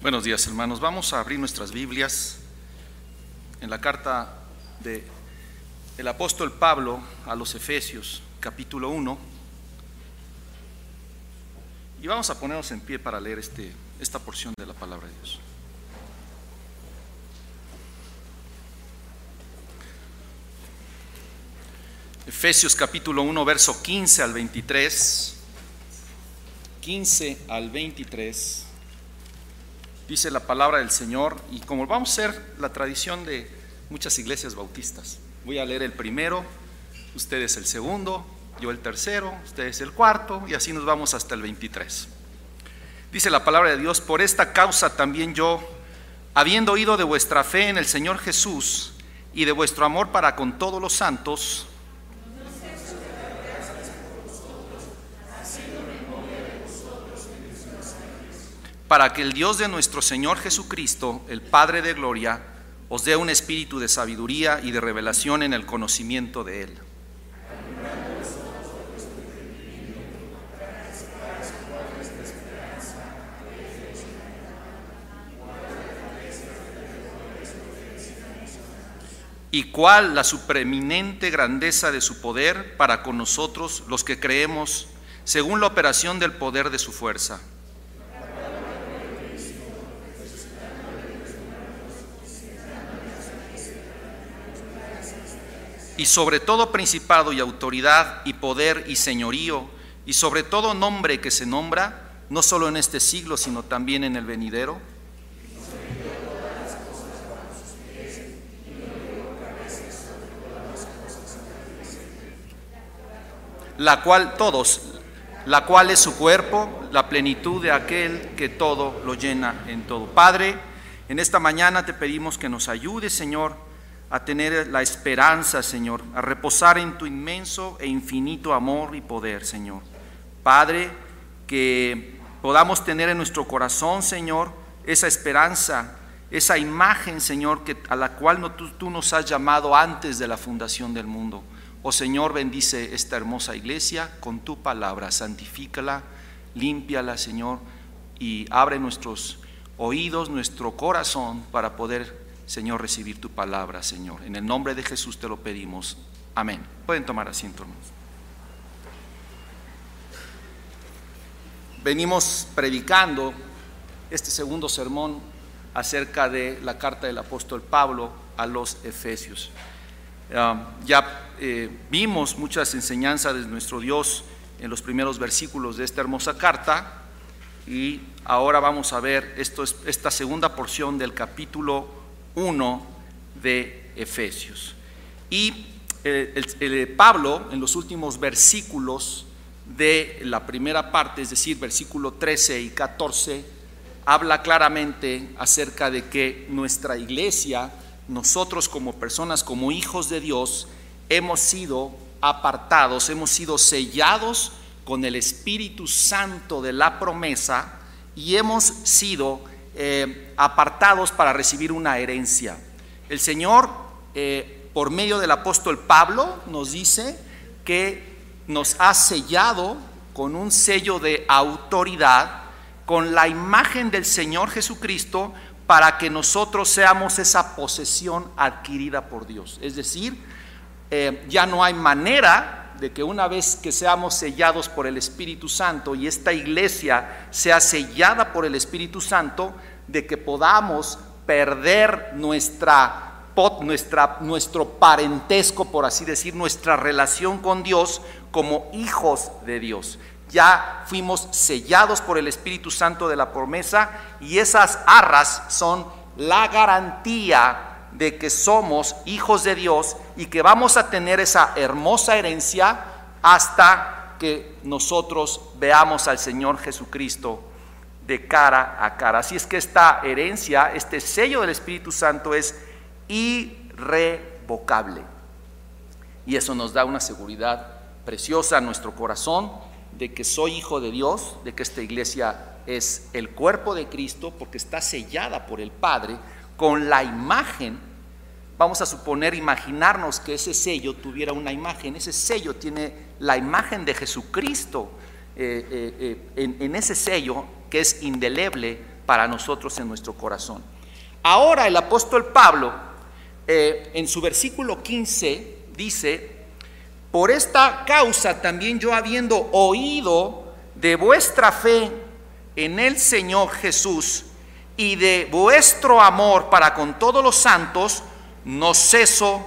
Buenos días hermanos, vamos a abrir nuestras Biblias en la carta de el apóstol Pablo a los Efesios, capítulo 1. Y vamos a ponernos en pie para leer este, esta porción de la palabra de Dios. Efesios capítulo 1, verso 15 al 23. 15 al 23 dice la palabra del Señor, y como vamos a ser la tradición de muchas iglesias bautistas, voy a leer el primero, ustedes el segundo, yo el tercero, ustedes el cuarto, y así nos vamos hasta el 23. Dice la palabra de Dios, por esta causa también yo, habiendo oído de vuestra fe en el Señor Jesús y de vuestro amor para con todos los santos, para que el Dios de nuestro Señor Jesucristo, el Padre de Gloria, os dé un espíritu de sabiduría y de revelación en el conocimiento de Él. y cuál la supreeminente grandeza de su poder para con nosotros los que creemos, según la operación del poder de su fuerza y sobre todo principado y autoridad y poder y señorío, y sobre todo nombre que se nombra, no solo en este siglo, sino también en el venidero. La cual todos, la cual es su cuerpo, la plenitud de aquel que todo lo llena en todo. Padre, en esta mañana te pedimos que nos ayude, Señor, a tener la esperanza, Señor, a reposar en tu inmenso e infinito amor y poder, Señor. Padre, que podamos tener en nuestro corazón, Señor, esa esperanza, esa imagen, Señor, que, a la cual tú, tú nos has llamado antes de la fundación del mundo. Oh Señor, bendice esta hermosa iglesia con tu palabra, santifícala, límpiala, Señor, y abre nuestros oídos, nuestro corazón para poder Señor, recibir tu palabra, Señor. En el nombre de Jesús te lo pedimos. Amén. Pueden tomar asiento, hermanos. Venimos predicando este segundo sermón acerca de la carta del apóstol Pablo a los Efesios. Ah, ya eh, vimos muchas enseñanzas de nuestro Dios en los primeros versículos de esta hermosa carta y ahora vamos a ver esta segunda porción del capítulo 1 de Efesios. Y eh, el, Pablo, en los últimos versículos de la primera parte, es decir, versículo 13 y 14, habla claramente acerca de que nuestra iglesia, nosotros como personas, como hijos de Dios, hemos sido apartados, hemos sido sellados con el Espíritu Santo de la promesa y hemos sido eh, apartados para recibir una herencia. El Señor, eh, por medio del apóstol Pablo, nos dice que nos ha sellado con un sello de autoridad, con la imagen del Señor Jesucristo, para que nosotros seamos esa posesión adquirida por Dios. Es decir, eh, ya no hay manera de que una vez que seamos sellados por el Espíritu Santo y esta iglesia sea sellada por el Espíritu Santo, de que podamos perder nuestra, nuestra, nuestro parentesco, por así decir, nuestra relación con Dios como hijos de Dios. Ya fuimos sellados por el Espíritu Santo de la promesa y esas arras son la garantía de que somos hijos de Dios y que vamos a tener esa hermosa herencia hasta que nosotros veamos al Señor Jesucristo de cara a cara. Así es que esta herencia, este sello del Espíritu Santo es irrevocable. Y eso nos da una seguridad preciosa a nuestro corazón de que soy hijo de Dios, de que esta iglesia es el cuerpo de Cristo porque está sellada por el Padre con la imagen. Vamos a suponer, imaginarnos que ese sello tuviera una imagen. Ese sello tiene la imagen de Jesucristo. Eh, eh, eh, en ese sello que es indeleble, para nosotros en nuestro corazón. Ahora el apóstol Pablo, en su versículo 15, dice, por esta causa también yo habiendo oído de vuestra fe en el Señor Jesús y de vuestro amor para con todos los santos, no ceso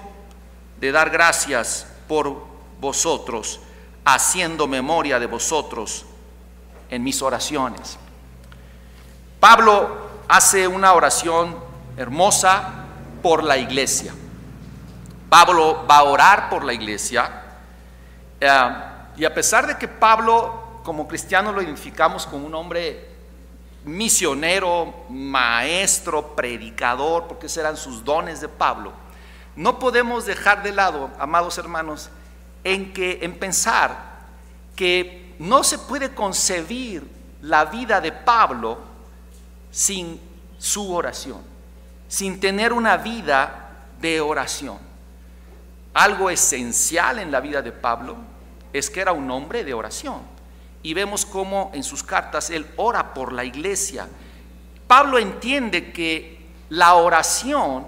de dar gracias por vosotros, haciendo memoria de vosotros en mis oraciones. Pablo hace una oración hermosa por la iglesia. Pablo va a orar por la iglesia. Eh, y a pesar de que Pablo como cristiano lo identificamos como un hombre misionero, maestro, predicador, porque esos eran sus dones de Pablo, no podemos dejar de lado, amados hermanos, en que en pensar que no se puede concebir la vida de Pablo sin su oración, sin tener una vida de oración. Algo esencial en la vida de Pablo es que era un hombre de oración. Y vemos cómo en sus cartas él ora por la iglesia. Pablo entiende que la oración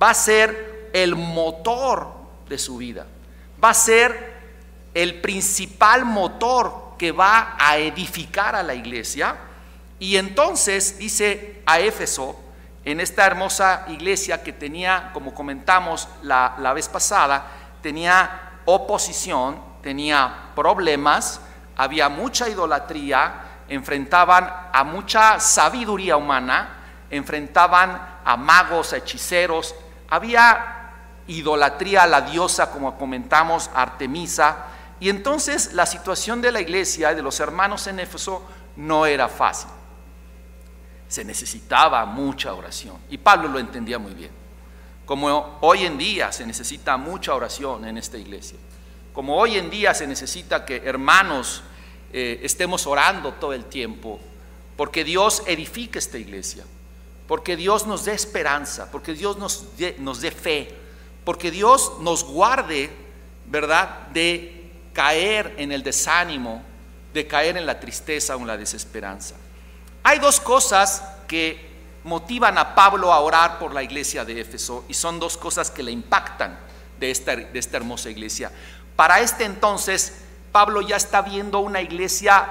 va a ser el motor de su vida va a ser el principal motor que va a edificar a la iglesia. Y entonces dice a Éfeso, en esta hermosa iglesia que tenía, como comentamos la, la vez pasada, tenía oposición, tenía problemas, había mucha idolatría, enfrentaban a mucha sabiduría humana, enfrentaban a magos, a hechiceros, había idolatría a la diosa, como comentamos, Artemisa. Y entonces la situación de la iglesia y de los hermanos en Éfeso no era fácil. Se necesitaba mucha oración. Y Pablo lo entendía muy bien. Como hoy en día se necesita mucha oración en esta iglesia. Como hoy en día se necesita que hermanos eh, estemos orando todo el tiempo. Porque Dios edifique esta iglesia. Porque Dios nos dé esperanza. Porque Dios nos nos dé fe porque Dios nos guarde, ¿verdad?, de caer en el desánimo, de caer en la tristeza o en la desesperanza. Hay dos cosas que motivan a Pablo a orar por la iglesia de Éfeso y son dos cosas que le impactan de esta, de esta hermosa iglesia. Para este entonces, Pablo ya está viendo una iglesia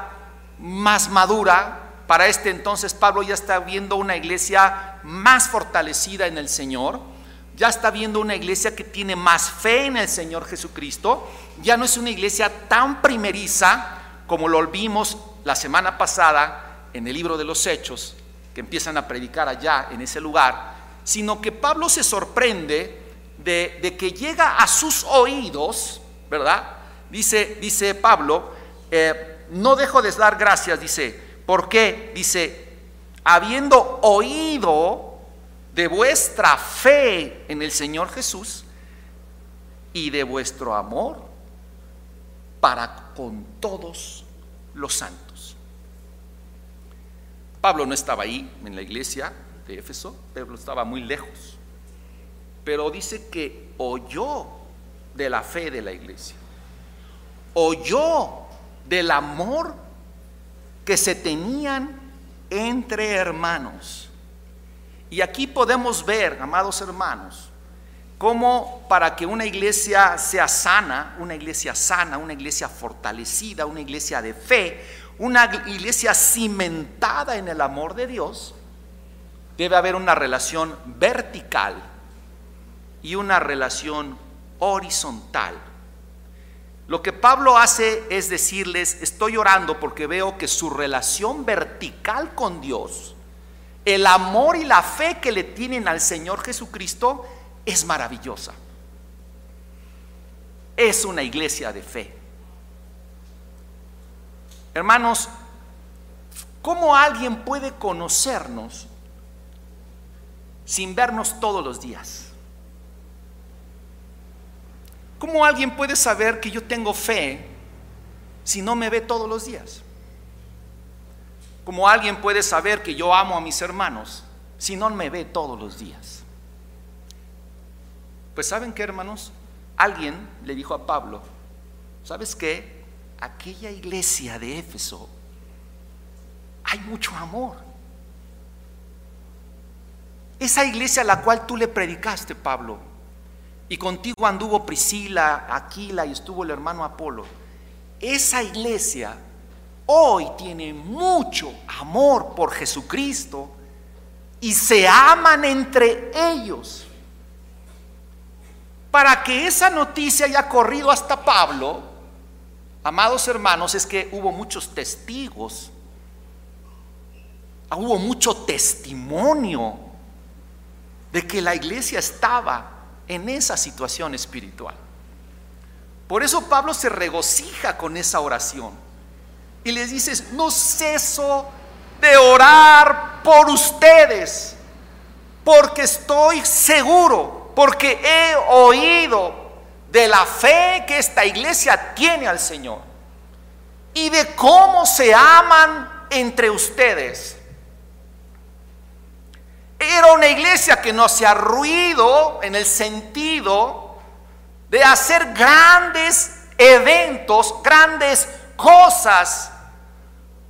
más madura, para este entonces Pablo ya está viendo una iglesia más fortalecida en el Señor. Ya está viendo una iglesia que tiene más fe en el Señor Jesucristo, ya no es una iglesia tan primeriza como lo vimos la semana pasada en el libro de los Hechos, que empiezan a predicar allá en ese lugar, sino que Pablo se sorprende de, que llega a sus oídos, ¿verdad? Dice, dice Pablo, eh, no dejo de dar gracias, dice, ¿por qué? Dice, habiendo oído de vuestra fe en el Señor Jesús y de vuestro amor para con todos los santos. Pablo no estaba ahí en la iglesia de Éfeso, Pablo estaba muy lejos, pero dice que oyó de la fe de la iglesia, oyó del amor que se tenían entre hermanos. Y aquí podemos ver, amados hermanos, cómo para que una iglesia sea sana, una iglesia sana, una iglesia fortalecida, una iglesia de fe, una iglesia cimentada en el amor de Dios, debe haber una relación vertical y una relación horizontal. Lo que Pablo hace es decirles, estoy orando porque veo que su relación vertical con Dios el amor y la fe que le tienen al Señor Jesucristo es maravillosa. Es una iglesia de fe. Hermanos, ¿cómo alguien puede conocernos sin vernos todos los días? ¿Cómo alguien puede saber que yo tengo fe si no me ve todos los días? Como alguien puede saber que yo amo a mis hermanos si no me ve todos los días? Pues saben qué, hermanos, alguien le dijo a Pablo, ¿sabes qué? Aquella iglesia de Éfeso hay mucho amor. esa iglesia a la cual tú le predicaste, Pablo, y contigo anduvo Priscila, Aquila y estuvo el hermano Apolo, esa iglesia hoy tiene mucho amor por Jesucristo y se aman entre ellos. Para que esa noticia haya corrido hasta Pablo, amados hermanos, es que hubo muchos testigos, hubo mucho testimonio de que la iglesia estaba en esa situación espiritual. Por eso Pablo se regocija con esa oración y les dice, no ceso de orar por ustedes, porque estoy seguro porque he oído de la fe que esta iglesia tiene al Señor y de cómo se aman entre ustedes. Era una iglesia que no hacía ruido en el sentido de hacer grandes eventos, grandes cosas,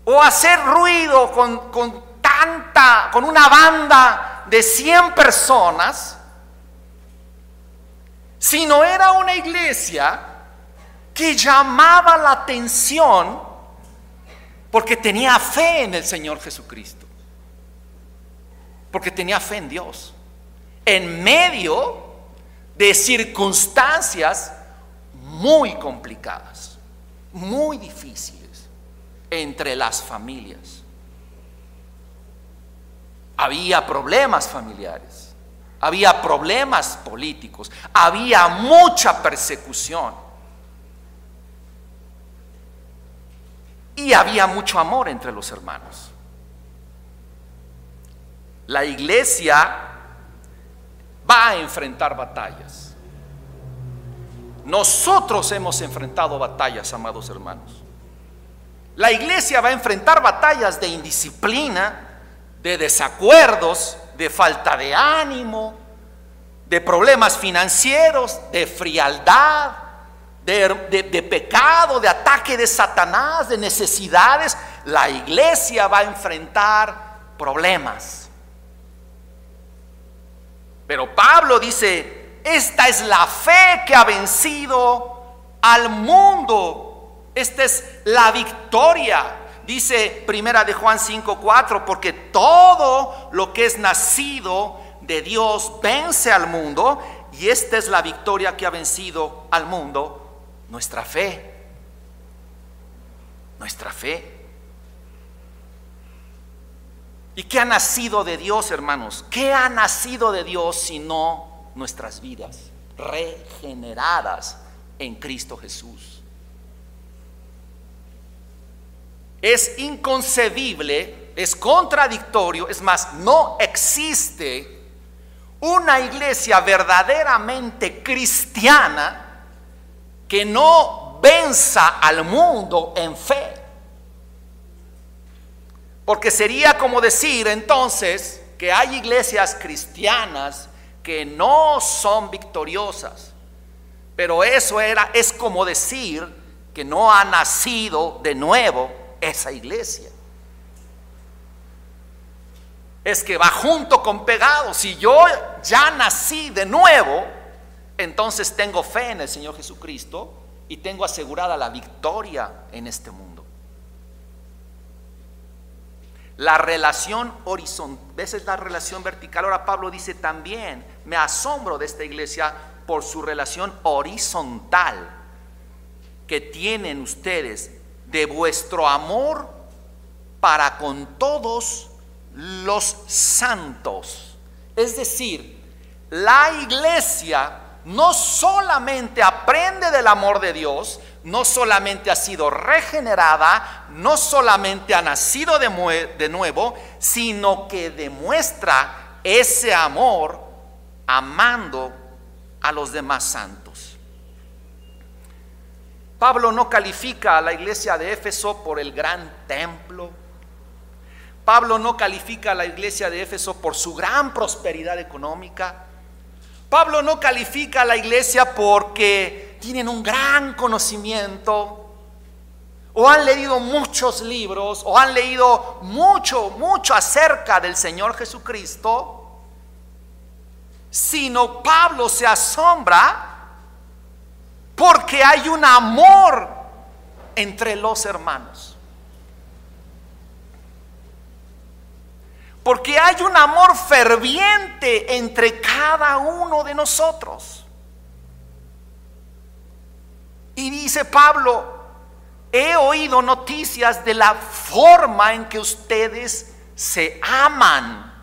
o hacer ruido con, con tanta, con una banda de 100 personas, sino era una iglesia que llamaba la atención porque tenía fe en el Señor Jesucristo, porque tenía fe en Dios, en medio de circunstancias muy complicadas, muy difíciles entre las familias. Había problemas familiares había problemas políticos, había mucha persecución. Y había mucho amor entre los hermanos. La iglesia va a enfrentar batallas. Nosotros hemos enfrentado batallas, amados hermanos. La iglesia va a enfrentar batallas de indisciplina, de desacuerdos, de falta de ánimo, de problemas financieros, de frialdad, de, pecado, de ataque de Satanás, de necesidades. La iglesia va a enfrentar problemas. Pero Pablo dice, esta es la fe que ha vencido al mundo. Esta es la victoria. Dice Primera de Juan 5:4, porque todo lo que es nacido de Dios vence al mundo y esta es la victoria que ha vencido al mundo, nuestra fe. Nuestra fe. ¿Y qué ha nacido de Dios, hermanos? ¿Qué ha nacido de Dios sino nuestras vidas regeneradas en Cristo Jesús? es inconcebible, es contradictorio, es más, no existe una iglesia verdaderamente cristiana que no venza al mundo en fe. Porque sería como decir entonces que hay iglesias cristianas que no son victoriosas. Pero eso era es como decir que no ha nacido de nuevo esa iglesia. Es que va junto con pegado. Si yo ya nací de nuevo, entonces tengo fe en el Señor Jesucristo y tengo asegurada la victoria en este mundo. La relación horizontal, esa es la relación vertical. Ahora Pablo dice también, me asombro de esta iglesia por su relación horizontal que tienen ustedes de vuestro amor para con todos los santos. Es decir, la iglesia no solamente aprende del amor de Dios, no solamente ha sido regenerada, no solamente ha nacido de, nuevo, sino que demuestra ese amor amando a los demás santos. Pablo no califica a la iglesia de Éfeso por el gran templo. Pablo no califica a la iglesia de Éfeso por su gran prosperidad económica. Pablo no califica a la iglesia porque tienen un gran conocimiento o han leído muchos libros o han leído mucho, mucho acerca del Señor Jesucristo. sino Pablo se asombra porque hay un amor entre los hermanos. Porque hay un amor ferviente entre cada uno de nosotros. Y dice Pablo, he oído noticias de la forma en que ustedes se aman.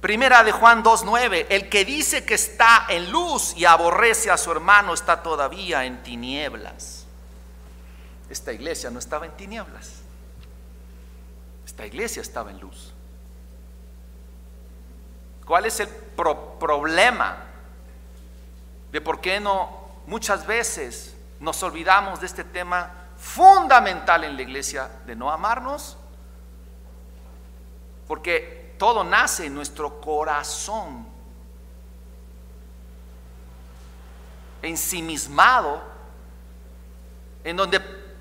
Primera de Juan 2.9, el que dice que está en luz y aborrece a su hermano está todavía en tinieblas. Esta iglesia no estaba en tinieblas. Esta iglesia estaba en luz. ¿Cuál es el problema de por qué no muchas veces nos olvidamos de este tema fundamental en la iglesia de no amarnos? Porque todo nace en nuestro corazón, ensimismado, en donde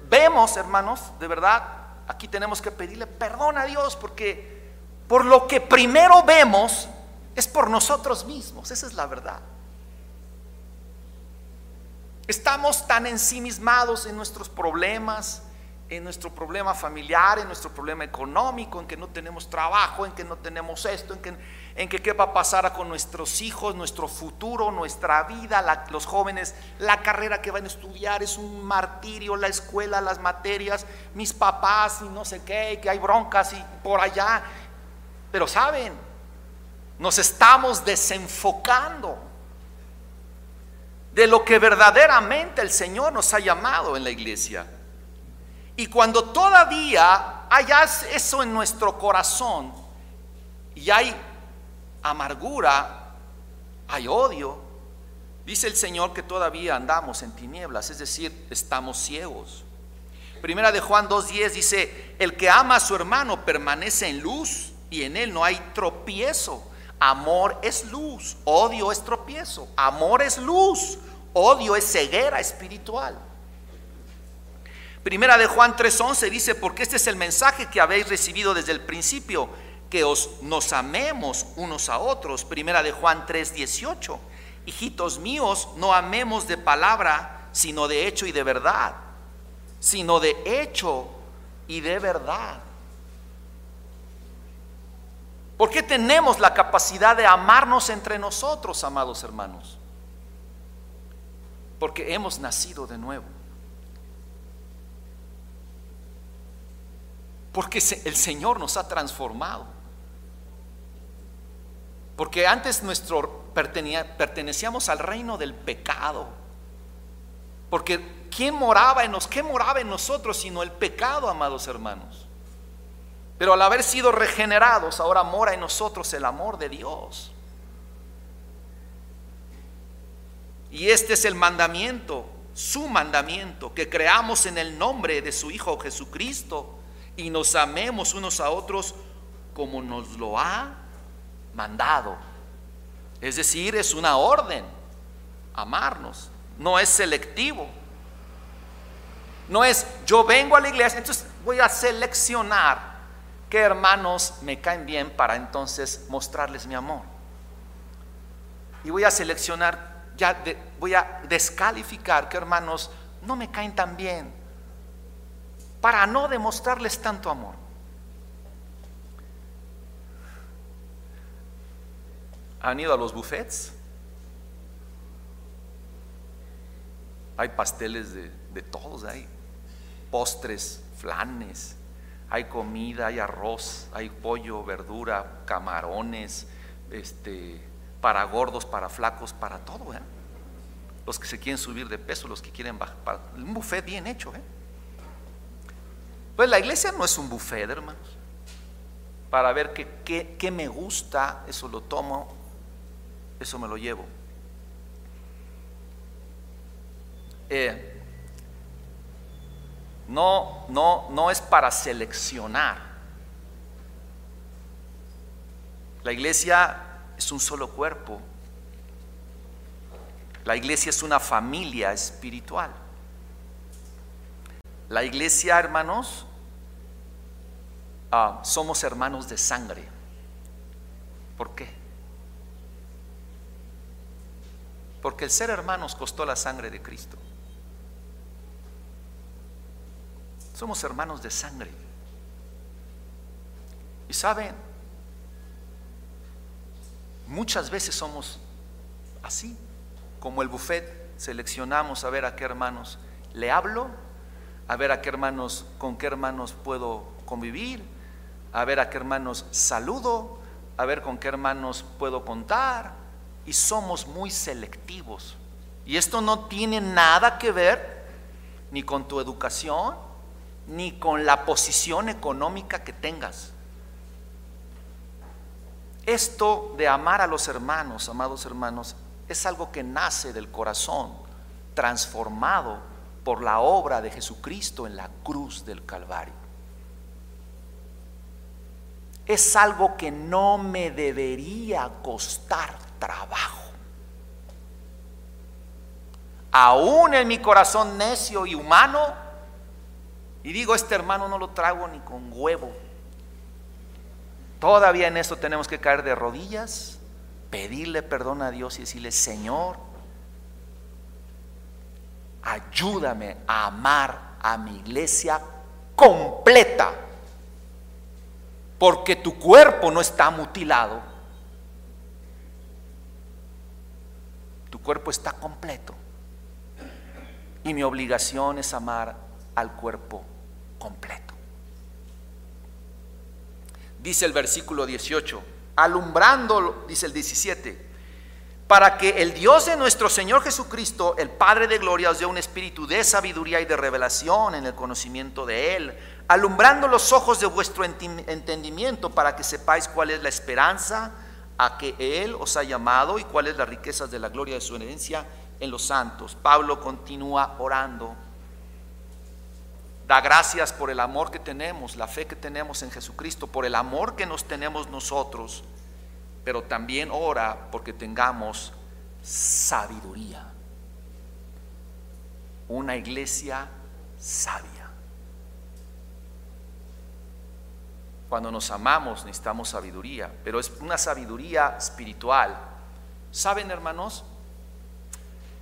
vemos, hermanos, de verdad, aquí tenemos que pedirle perdón a Dios porque por lo que primero vemos es por nosotros mismos, esa es la verdad. Estamos tan ensimismados en nuestros problemas, en nuestro problema familiar, en nuestro problema económico, en que no tenemos trabajo, en que no tenemos esto, en que, qué va a pasar con nuestros hijos, nuestro futuro, nuestra vida, los jóvenes, la carrera que van a estudiar es un martirio, la escuela, las materias, mis papás y no sé qué, que hay broncas y por allá. Pero saben, nos estamos desenfocando de lo que verdaderamente el Señor nos ha llamado en la iglesia. Y cuando todavía hay eso en nuestro corazón y hay amargura, hay odio, dice el Señor que todavía andamos en tinieblas, es decir, estamos ciegos. Primera de Juan 2.10 dice, el que ama a su hermano permanece en luz y en él no hay tropiezo. Amor es luz, odio es tropiezo. Amor es luz, odio es ceguera espiritual. Primera de Juan 3:11 dice, porque este es el mensaje que habéis recibido desde el principio, que os nos amemos unos a otros. Primera de Juan 3:18, hijitos míos, no amemos de palabra, sino de hecho y de verdad, sino de hecho y de verdad. ¿Por qué tenemos la capacidad de amarnos entre nosotros, amados hermanos? Porque hemos nacido de nuevo. Porque el Señor nos ha transformado. Porque antes nuestro pertenecíamos al reino del pecado. Porque ¿quién moraba en nos? ¿Qué moraba en nosotros sino el pecado, amados hermanos? Pero al haber sido regenerados, ahora mora en nosotros el amor de Dios. Y este es el mandamiento, su mandamiento, que creamos en el nombre de su Hijo Jesucristo y nos amemos unos a otros como nos lo ha mandado. Es decir, es una orden, amarnos, no es selectivo. No es yo vengo a la iglesia, entonces voy a seleccionar qué hermanos me caen bien para entonces mostrarles mi amor. Y voy a seleccionar, ya voy a descalificar qué hermanos no me caen tan bien para no demostrarles tanto amor. ¿Han ido a los buffets? Hay pasteles de, de todos ahí, postres, flanes, hay comida, hay arroz, hay pollo, verdura, camarones, este, para gordos, para flacos, para todo. ¿eh? Los que se quieren subir de peso, los que quieren bajar. un buffet bien hecho. ¿eh? Pues la iglesia no es un buffet, hermanos. Para ver qué, me gusta, eso lo tomo, eso me lo llevo. Eh, no, no, no es para seleccionar. La iglesia es un solo cuerpo. La iglesia es una familia espiritual. La iglesia, hermanos, ah, somos hermanos de sangre. ¿Por qué? Porque el ser hermanos costó la sangre de Cristo. Somos hermanos de sangre. Y saben, muchas veces somos así, como el buffet, seleccionamos a ver a qué hermanos le hablo, a ver a qué hermanos, con qué hermanos puedo convivir, a ver a qué hermanos saludo, a ver con qué hermanos puedo contar. Y somos muy selectivos. Y esto no tiene nada que ver ni con tu educación, ni con la posición económica que tengas. Esto de amar a los hermanos, amados hermanos, es algo que nace del corazón, transformado por la obra de Jesucristo en la cruz del Calvario. Es algo que no me debería costar trabajo. Aún en mi corazón necio y humano, y digo, este hermano no lo trago ni con huevo. Todavía en esto tenemos que caer de rodillas, pedirle perdón a Dios y decirle, Señor, ayúdame a amar a mi iglesia completa, porque tu cuerpo no está mutilado, tu cuerpo está completo. Y mi obligación es amar al cuerpo completo. Dice el versículo 18, alumbrando, dice el 17, para que el Dios de nuestro Señor Jesucristo, el Padre de gloria, os dé un espíritu de sabiduría y de revelación en el conocimiento de Él, alumbrando los ojos de vuestro entendimiento para que sepáis cuál es la esperanza a que Él os ha llamado y cuáles las riquezas de la gloria de su herencia en los santos. Pablo continúa orando Da gracias por el amor que tenemos, la fe que tenemos en Jesucristo, por el amor que nos tenemos nosotros, pero también ora porque tengamos sabiduría. Una iglesia sabia. Cuando nos amamos necesitamos sabiduría, pero es una sabiduría espiritual. ¿Saben, hermanos?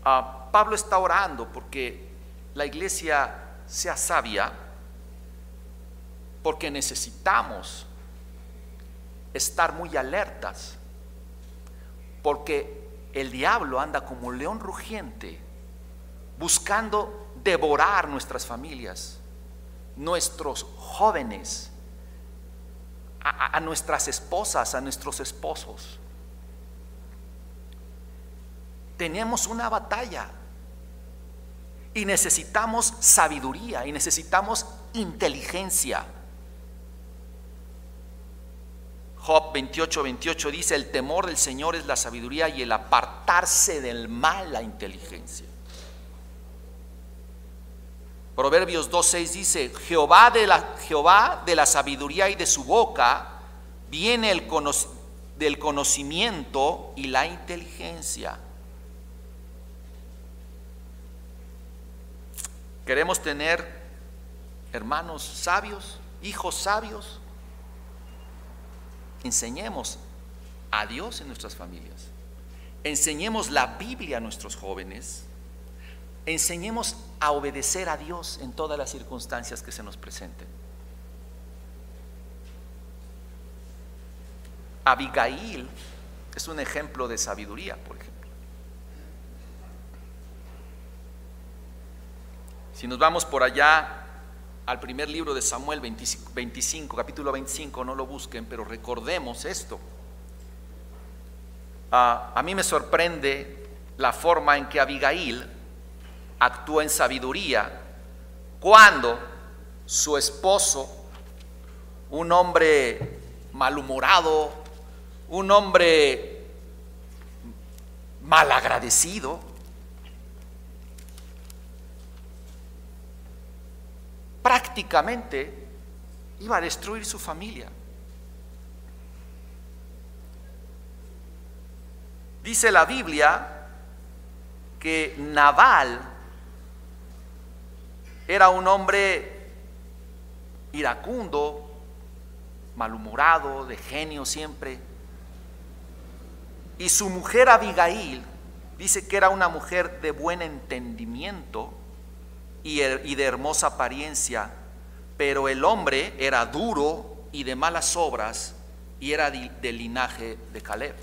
Ah, Pablo está orando porque la iglesia sea sabia, porque necesitamos estar muy alertas, porque el diablo anda como león rugiente buscando devorar nuestras familias, nuestros jóvenes, a, a, nuestras esposas, a nuestros esposos. Tenemos una batalla y necesitamos sabiduría y necesitamos inteligencia. Job 28, 28 dice, el temor del Señor es la sabiduría y el apartarse del mal la inteligencia. Proverbios 2.6 dice, Jehová de, la, Jehová de la sabiduría y de su boca viene el del conocimiento y la inteligencia. Queremos tener hermanos sabios, hijos sabios. Enseñemos a Dios en nuestras familias. Enseñemos la Biblia a nuestros jóvenes. Enseñemos a obedecer a Dios en todas las circunstancias que se nos presenten. Abigail es un ejemplo de sabiduría, por ejemplo. Si nos vamos por allá al primer libro de Samuel 25, capítulo 25, no lo busquen, pero recordemos esto. Ah, a mí me sorprende la forma en que Abigail actúa en sabiduría cuando su esposo, un hombre malhumorado, un hombre malagradecido, prácticamente iba a destruir su familia. Dice la Biblia que Naval era un hombre iracundo, malhumorado, de genio siempre. Y su mujer Abigail dice que era una mujer de buen entendimiento y, de hermosa apariencia, pero el hombre era duro y de malas obras y era del linaje de Caleb.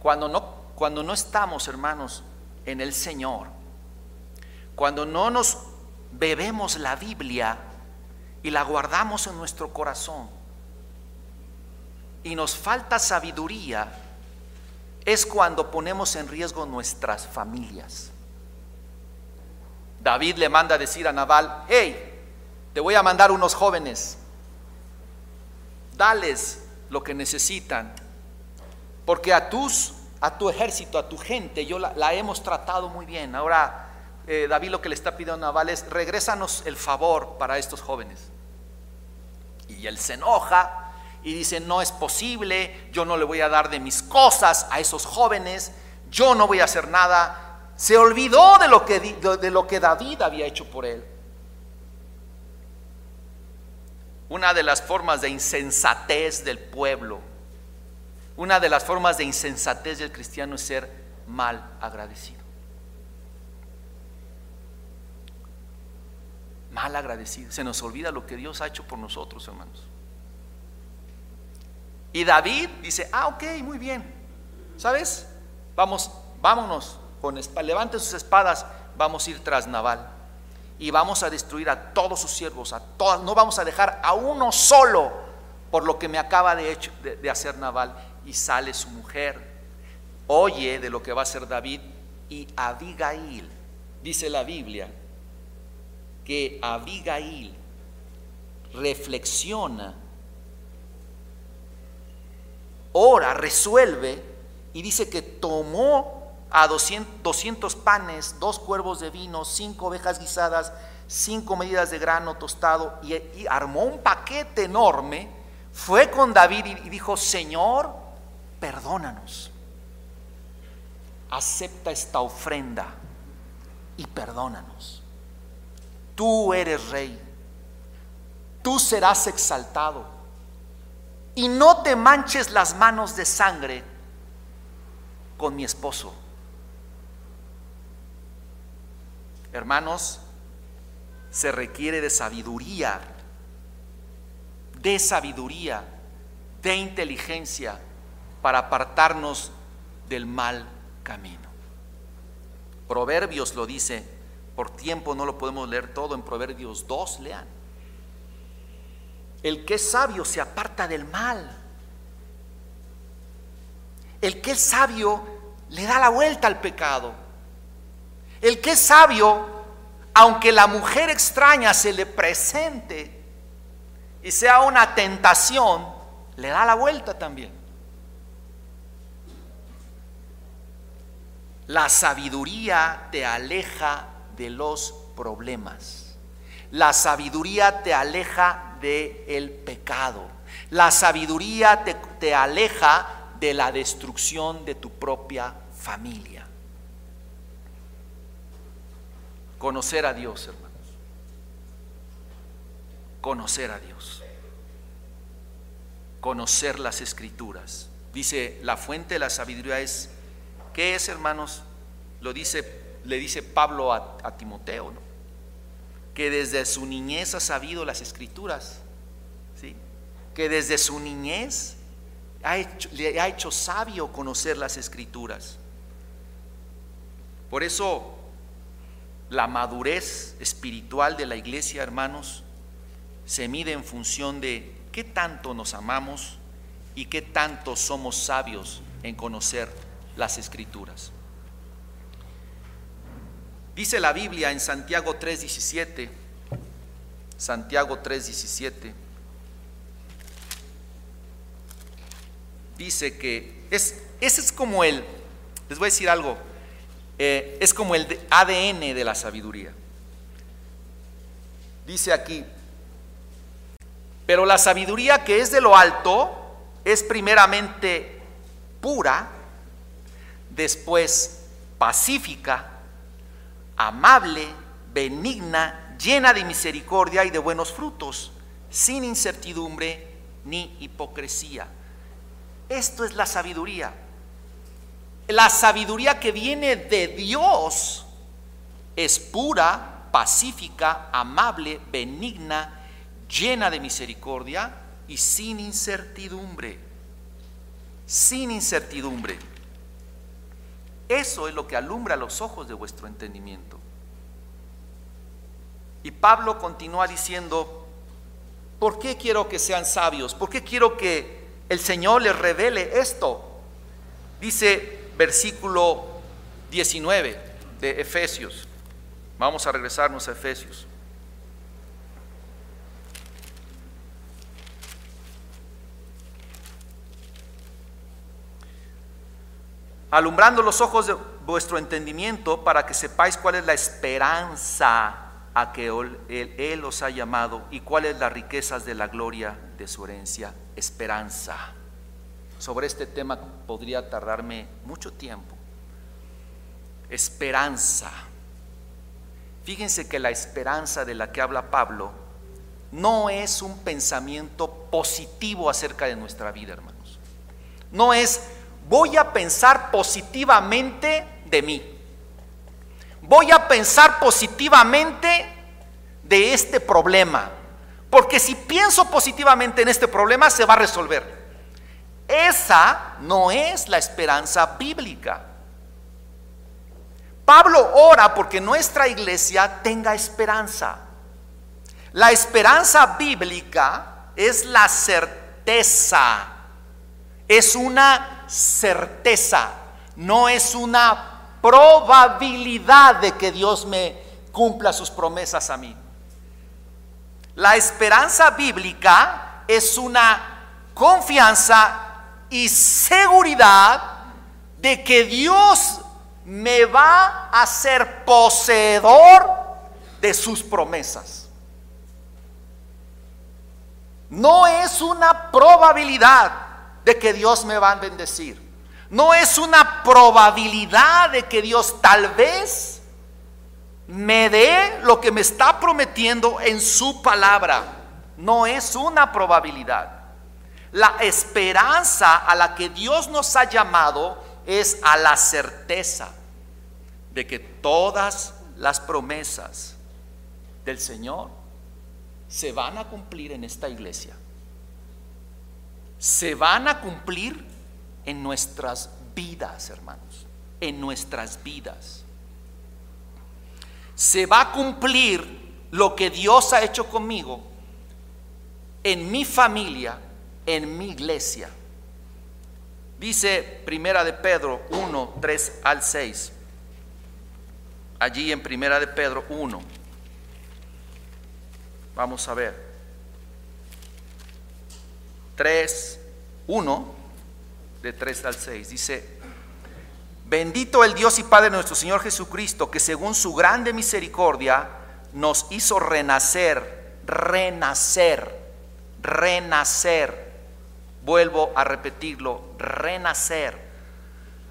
Cuando no, cuando no estamos, hermanos, en el Señor, cuando no nos bebemos la Biblia y la guardamos en nuestro corazón y nos falta sabiduría, es cuando ponemos en riesgo nuestras familias. David le manda a decir a Nabal, hey, te voy a mandar unos jóvenes, dales lo que necesitan, porque a tus, a tu ejército, a tu gente, yo la, hemos tratado muy bien. Ahora eh, David lo que le está pidiendo a Nabal es, regrésanos el favor para estos jóvenes. Y él se enoja y dice, no es posible, yo no le voy a dar de mis cosas a esos jóvenes, yo no voy a hacer nada se olvidó de lo que, de lo que David había hecho por él. Una de las formas de insensatez del pueblo, una de las formas de insensatez del cristiano es ser mal agradecido. Mal agradecido. Se nos olvida lo que Dios ha hecho por nosotros, hermanos. Y David dice, ah, ok, muy bien. ¿Sabes? Vamos, vámonos con levante sus espadas, vamos a ir tras Naval y vamos a destruir a todos sus siervos, a todas, no vamos a dejar a uno solo por lo que me acaba de, hecho, de, hacer Naval. Y sale su mujer, oye de lo que va a hacer David y Abigail, dice la Biblia, que Abigail reflexiona, ora, resuelve y dice que tomó a 200, panes, dos cuervos de vino, cinco ovejas guisadas, cinco medidas de grano tostado y, y armó un paquete enorme. Fue con David y dijo, Señor, perdónanos. Acepta esta ofrenda y perdónanos. Tú eres rey. Tú serás exaltado. Y no te manches las manos de sangre con mi esposo. Hermanos, se requiere de sabiduría, de sabiduría, de inteligencia para apartarnos del mal camino. Proverbios lo dice, por tiempo no lo podemos leer todo, en Proverbios 2 lean. El que es sabio se aparta del mal. El que es sabio le da la vuelta al pecado. El que es sabio, aunque la mujer extraña se le presente y sea una tentación, le da la vuelta también. La sabiduría te aleja de los problemas. La sabiduría te aleja del el pecado. La sabiduría te, aleja de la destrucción de tu propia familia. Conocer a Dios, hermanos. Conocer a Dios. Conocer las escrituras. Dice, la fuente de la sabiduría es, ¿qué es, hermanos? Lo dice, le dice Pablo a, Timoteo, ¿no? Que desde su niñez ha sabido las escrituras, ¿sí? Que desde su niñez le ha hecho sabio conocer las escrituras. Por eso la madurez espiritual de la iglesia, hermanos, se mide en función de qué tanto nos amamos y qué tanto somos sabios en conocer las escrituras. Dice la Biblia en Santiago 3:17, Santiago 3:17, dice que es, ese es como el, les voy a decir algo, eh, es como el ADN de la sabiduría. Dice aquí, pero la sabiduría que es de lo alto es primeramente pura, después pacífica, amable, benigna, llena de misericordia y de buenos frutos, sin incertidumbre ni hipocresía. Esto es la sabiduría. La sabiduría que viene de Dios es pura, pacífica, amable, benigna, llena de misericordia y sin incertidumbre. Sin incertidumbre. Eso es lo que alumbra los ojos de vuestro entendimiento. Y Pablo continúa diciendo, ¿por qué quiero que sean sabios? ¿Por qué quiero que el Señor les revele esto? Dice versículo 19 de Efesios. Vamos a regresarnos a Efesios. Alumbrando los ojos de vuestro entendimiento para que sepáis cuál es la esperanza a que él, os ha llamado y cuáles las riquezas de la gloria de su herencia, esperanza. Sobre este tema podría tardarme mucho tiempo. Esperanza. Fíjense que la esperanza de la que habla Pablo no es un pensamiento positivo acerca de nuestra vida, hermanos. No es voy a pensar positivamente de mí. Voy a pensar positivamente de este problema. Porque si pienso positivamente en este problema, se va a resolver. Esa no es la esperanza bíblica. Pablo ora porque nuestra iglesia tenga esperanza. La esperanza bíblica es la certeza, es una certeza, no es una probabilidad de que Dios me cumpla sus promesas a mí. La esperanza bíblica es una confianza y seguridad de que Dios me va a ser poseedor de sus promesas. No es una probabilidad de que Dios me va a bendecir. No es una probabilidad de que Dios tal vez me dé lo que me está prometiendo en su palabra. No es una probabilidad. La esperanza a la que Dios nos ha llamado es a la certeza de que todas las promesas del Señor se van a cumplir en esta iglesia se van a cumplir en nuestras vidas, hermanos, en nuestras vidas. Se va a cumplir lo que Dios ha hecho conmigo en mi familia, en mi iglesia. Dice Primera de Pedro 1, 3 al 6. Allí en Primera de Pedro 1. Vamos a ver. 3, 1, de 3 al 6. Dice, bendito el Dios y Padre nuestro Señor Jesucristo, que según su grande misericordia nos hizo renacer, renacer, renacer. Vuelvo a repetirlo, renacer.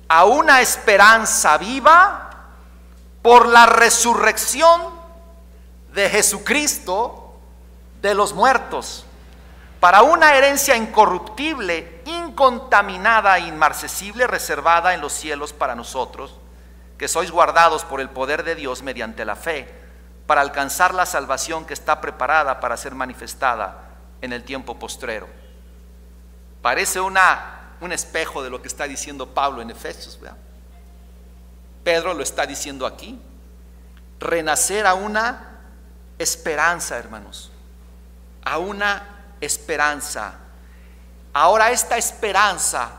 A una esperanza viva por la resurrección de Jesucristo de los muertos para una herencia incorruptible, incontaminada e inmarcesible, reservada en los cielos para nosotros, que sois guardados por el poder de Dios mediante la fe, para alcanzar la salvación que está preparada para ser manifestada en el tiempo postrero. Parece una, un espejo de lo que está diciendo Pablo en Efesios. Pedro lo está diciendo aquí. Renacer a una esperanza, hermanos, a una esperanza. Ahora esta esperanza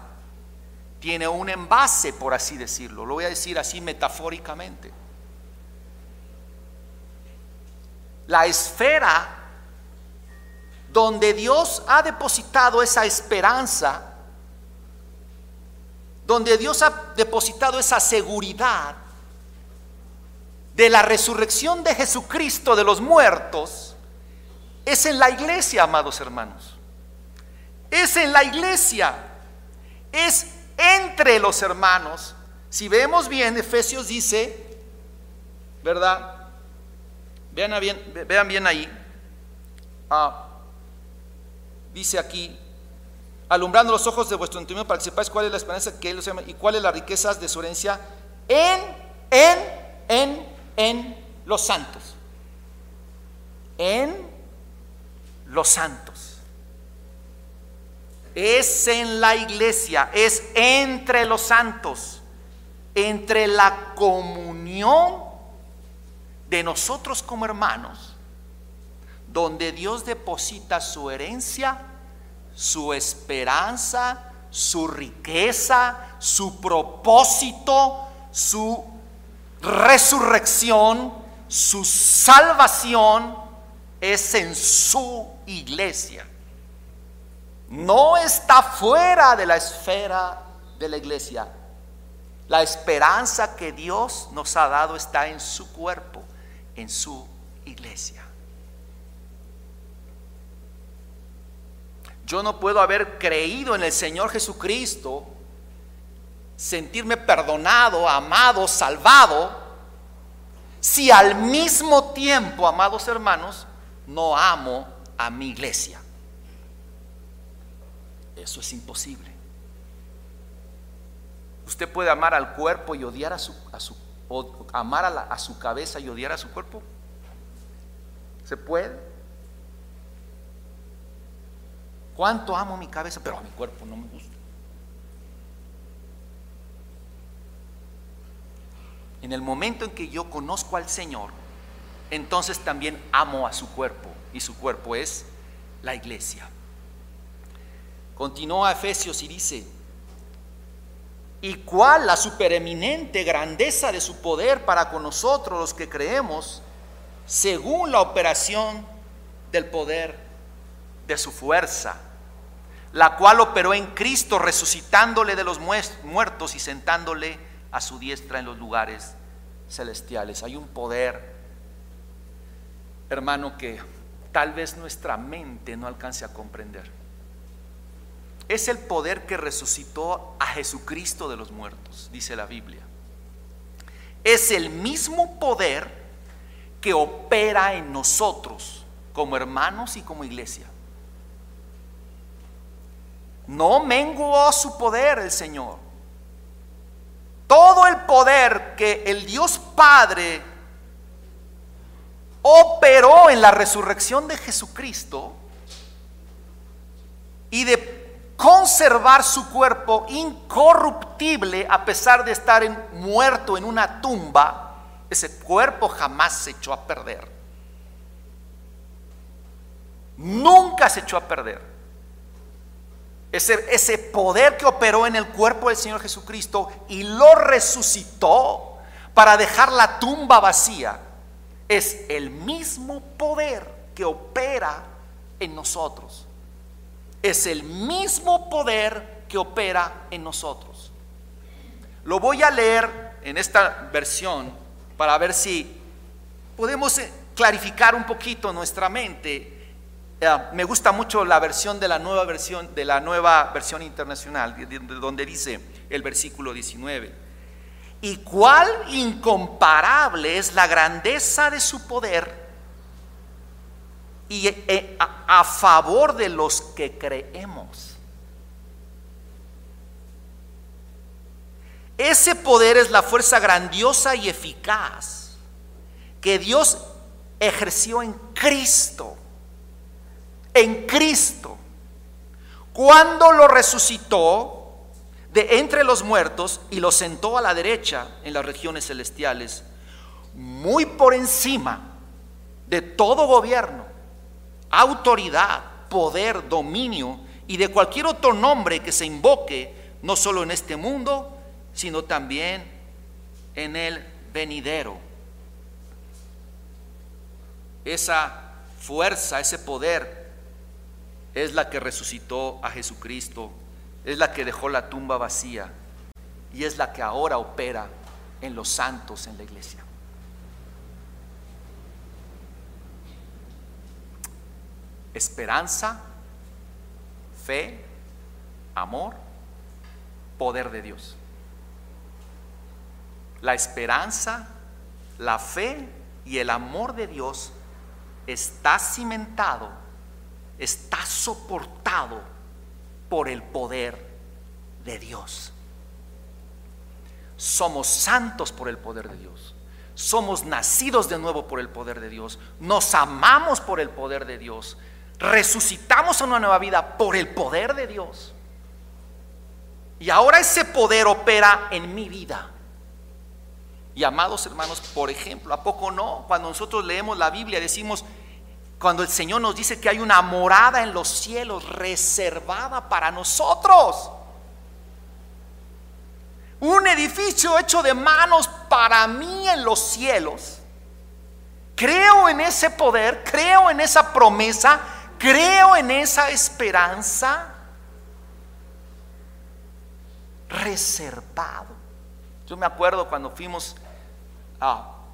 tiene un envase, por así decirlo. Lo voy a decir así metafóricamente. La esfera donde Dios ha depositado esa esperanza, donde Dios ha depositado esa seguridad de la resurrección de Jesucristo de los muertos, es en la iglesia, amados hermanos. Es en la iglesia. Es entre los hermanos. Si vemos bien, Efesios dice, ¿verdad? Vean bien, vean bien ahí. Ah, dice aquí, alumbrando los ojos de vuestro entendimiento para que sepáis cuál es la esperanza que Él os llama y cuáles las riquezas de su herencia en, en, en, en los santos. En los santos. Es en la iglesia, es entre los santos, entre la comunión de nosotros como hermanos, donde Dios deposita su herencia su esperanza, su riqueza, su propósito, su resurrección, su salvación es en su iglesia. No está fuera de la esfera de la iglesia. La esperanza que Dios nos ha dado está en su cuerpo, en su iglesia. Yo no puedo haber creído en el Señor Jesucristo, sentirme perdonado, amado, salvado, si al mismo tiempo, amados hermanos, no amo a mi iglesia. Eso es imposible. Usted puede amar al cuerpo y odiar a su, a su amar a, a su cabeza y odiar a su cuerpo. ¿Se puede? ¿Cuánto amo mi cabeza? Pero a mi cuerpo no me gusta. En el momento en que yo conozco al Señor, entonces también amo a su cuerpo. Y su cuerpo es la iglesia. Continúa Efesios y dice, ¿y cuál la supereminente grandeza de su poder para con nosotros los que creemos, según la operación del poder de su fuerza, la cual operó en Cristo resucitándole de los muertos y sentándole a su diestra en los lugares celestiales. Hay un poder, hermano, que tal vez nuestra mente no alcance a comprender. Es el poder que resucitó a Jesucristo de los muertos, dice la Biblia. Es el mismo poder que opera en nosotros como hermanos y como iglesia. No menguó su poder el Señor. Todo el poder que el Dios Padre operó en la resurrección de Jesucristo y de conservar su cuerpo incorruptible a pesar de estar muerto en una tumba, ese cuerpo jamás se echó a perder. Nunca se echó a perder. Ese, poder que operó en el cuerpo del Señor Jesucristo y lo resucitó para dejar la tumba vacía, es el mismo poder que opera en nosotros. Es el mismo poder que opera en nosotros. Lo voy a leer en esta versión para ver si podemos eh, clarificar un poquito nuestra mente me gusta mucho la versión de la nueva versión, de la nueva versión internacional, donde dice el versículo 19. Y cuál incomparable es la grandeza de su poder y eh, a favor de los que creemos. Ese poder es la fuerza grandiosa y eficaz que Dios ejerció en Cristo en Cristo, cuando lo resucitó de entre los muertos y lo sentó a la derecha en las regiones celestiales, muy por encima de todo gobierno, autoridad, poder, dominio y de cualquier otro nombre que se invoque, no solo en este mundo, sino también en el venidero. Esa fuerza, ese poder es la que resucitó a Jesucristo, es la que dejó la tumba vacía y es la que ahora opera en los santos en la iglesia. Esperanza, fe, amor, poder de Dios. La esperanza, la fe y el amor de Dios está cimentado está soportado por el poder de Dios. Somos santos por el poder de Dios. Somos nacidos de nuevo por el poder de Dios. Nos amamos por el poder de Dios. Resucitamos a una nueva vida por el poder de Dios. Y ahora ese poder opera en mi vida. Y amados hermanos, por ejemplo, ¿a poco no? Cuando nosotros leemos la Biblia decimos, cuando el Señor nos dice que hay una morada en los cielos reservada para nosotros. Un edificio hecho de manos para mí en los cielos. Creo en ese poder, creo en esa promesa, creo en esa esperanza reservado. Yo me acuerdo cuando fuimos,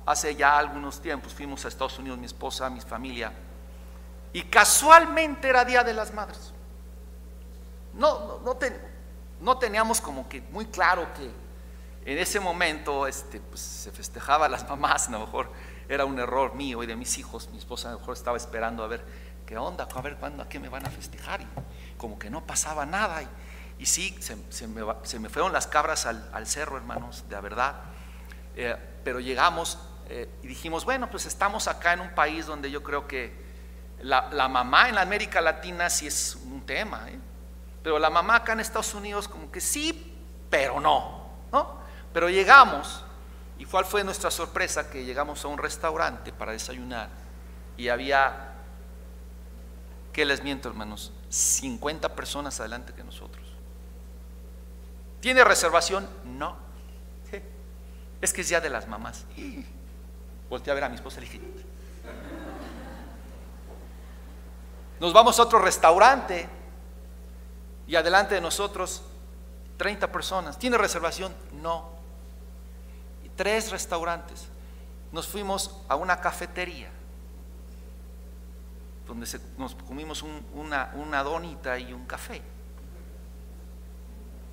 hace ya algunos tiempos, fuimos a Estados Unidos, mi esposa, mi familia, y casualmente era Día de las Madres. No, no, teníamos como que muy claro que en ese momento este, pues, se festejaba a las mamás, a lo mejor era un error mío y de mis hijos. Mi esposa a lo mejor estaba esperando a ver qué onda, a ver cuándo, a qué me van a festejar. Y como que no pasaba nada. Y, sí, se, me, fueron las cabras al, cerro, hermanos, de verdad. Eh, pero llegamos eh, y dijimos, bueno, pues estamos acá en un país donde yo creo que la, mamá en la América Latina sí es un tema, ¿eh? pero la mamá acá en Estados Unidos como que sí, pero no, ¿no? Pero llegamos, y cuál fue nuestra sorpresa que llegamos a un restaurante para desayunar y había, ¿qué les miento hermanos? 50 personas adelante que nosotros. ¿Tiene reservación? No. Es que es ya de las mamás. Volteé a ver a mi esposa y le dije, Nos vamos a otro restaurante y adelante de nosotros 30 personas. ¿Tiene reservación? No. tres restaurantes. Nos fuimos a una cafetería donde nos comimos una, una donita y un café.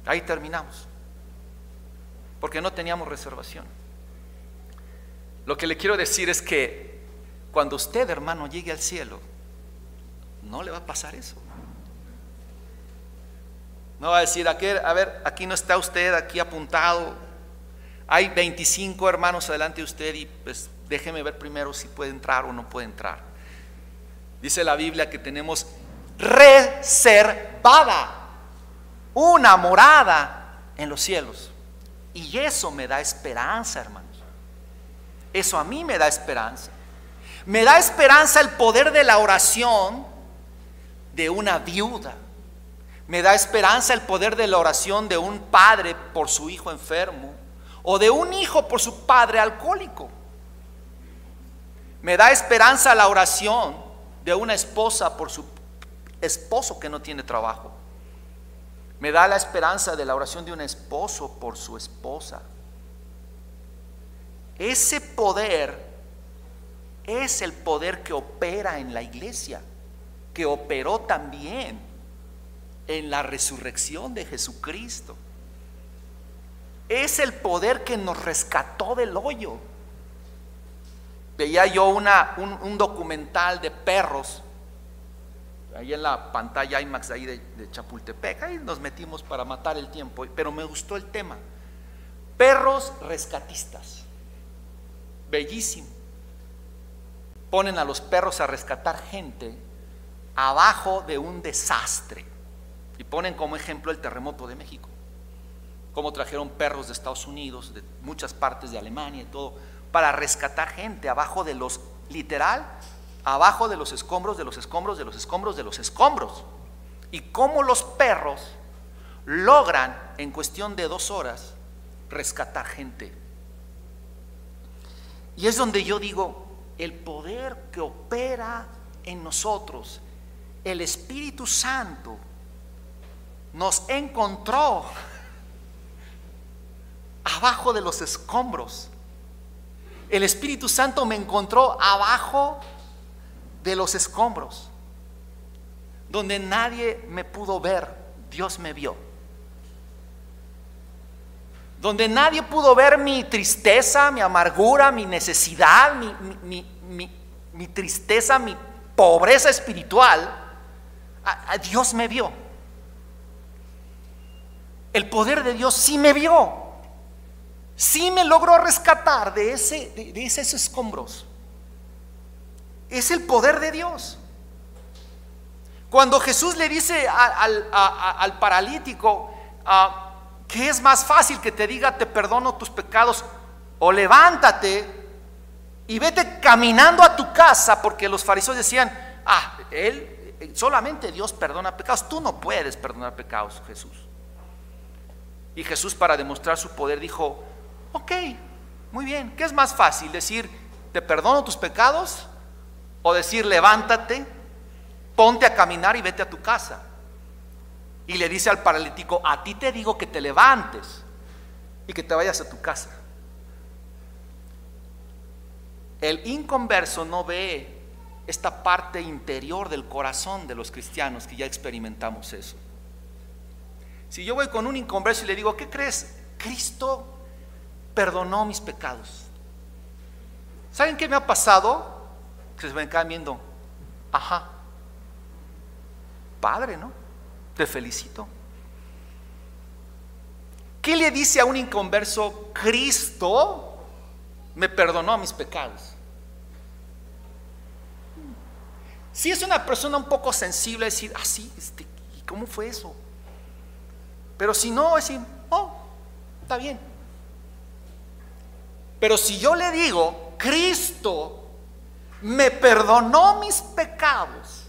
Ahí terminamos. Porque no teníamos reservación. Lo que le quiero decir es que cuando usted, hermano, llegue al cielo, no le va a pasar eso. No va a decir, a ver, aquí no está usted, aquí apuntado. Hay 25 hermanos adelante de usted y pues déjeme ver primero si puede entrar o no puede entrar. Dice la Biblia que tenemos reservada una morada en los cielos. Y eso me da esperanza, hermanos. Eso a mí me da esperanza. Me da esperanza el poder de la oración de una viuda. Me da esperanza el poder de la oración de un padre por su hijo enfermo o de un hijo por su padre alcohólico. Me da esperanza la oración de una esposa por su esposo que no tiene trabajo. Me da la esperanza de la oración de un esposo por su esposa. Ese poder es el poder que opera en la iglesia que operó también en la resurrección de Jesucristo. Es el poder que nos rescató del hoyo. Veía yo una, un, documental de perros, ahí en la pantalla IMAX ahí de, de Chapultepec, ahí nos metimos para matar el tiempo, pero me gustó el tema. Perros rescatistas, bellísimo. Ponen a los perros a rescatar gente abajo de un desastre. Y ponen como ejemplo el terremoto de México. Cómo trajeron perros de Estados Unidos, de muchas partes de Alemania y todo, para rescatar gente abajo de los, literal, abajo de los escombros, de los escombros, de los escombros, de los escombros. Y cómo los perros logran en cuestión de dos horas rescatar gente. Y es donde yo digo, el poder que opera en nosotros el Espíritu Santo nos encontró abajo de los escombros. El Espíritu Santo me encontró abajo de los escombros, donde nadie me pudo ver, Dios me vio. Donde nadie pudo ver mi tristeza, mi amargura, mi necesidad, mi, tristeza, mi pobreza espiritual Dios me vio. el poder de Dios sí me vio, sí me logró rescatar de, ese, de, esos escombros. Es el poder de Dios. Cuando Jesús le dice al, paralítico ah, que es más fácil que te diga te perdono tus pecados o levántate y vete caminando a tu casa, porque los fariseos decían, ah, él, solamente Dios perdona pecados, tú no puedes perdonar pecados, Jesús. Y Jesús para demostrar su poder dijo, ok, muy bien, ¿qué es más fácil? ¿Decir, te perdono tus pecados? ¿O decir, levántate, ponte a caminar y vete a tu casa? Y le dice al paralítico, a ti te digo que te levantes y que te vayas a tu casa. El inconverso no ve esta parte interior del corazón de los cristianos que ya experimentamos eso. Si yo voy con un inconverso y le digo, ¿qué crees? Cristo perdonó mis pecados. ¿Saben qué me ha pasado? Que se me quedan viendo, ajá, padre, ¿no? Te felicito. ¿Qué le dice a un inconverso? Cristo me perdonó mis pecados. Si es una persona un poco sensible, decir, ah, sí, este, ¿y cómo fue eso? Pero si no, decir, oh, está bien. Pero si yo le digo, Cristo me perdonó mis pecados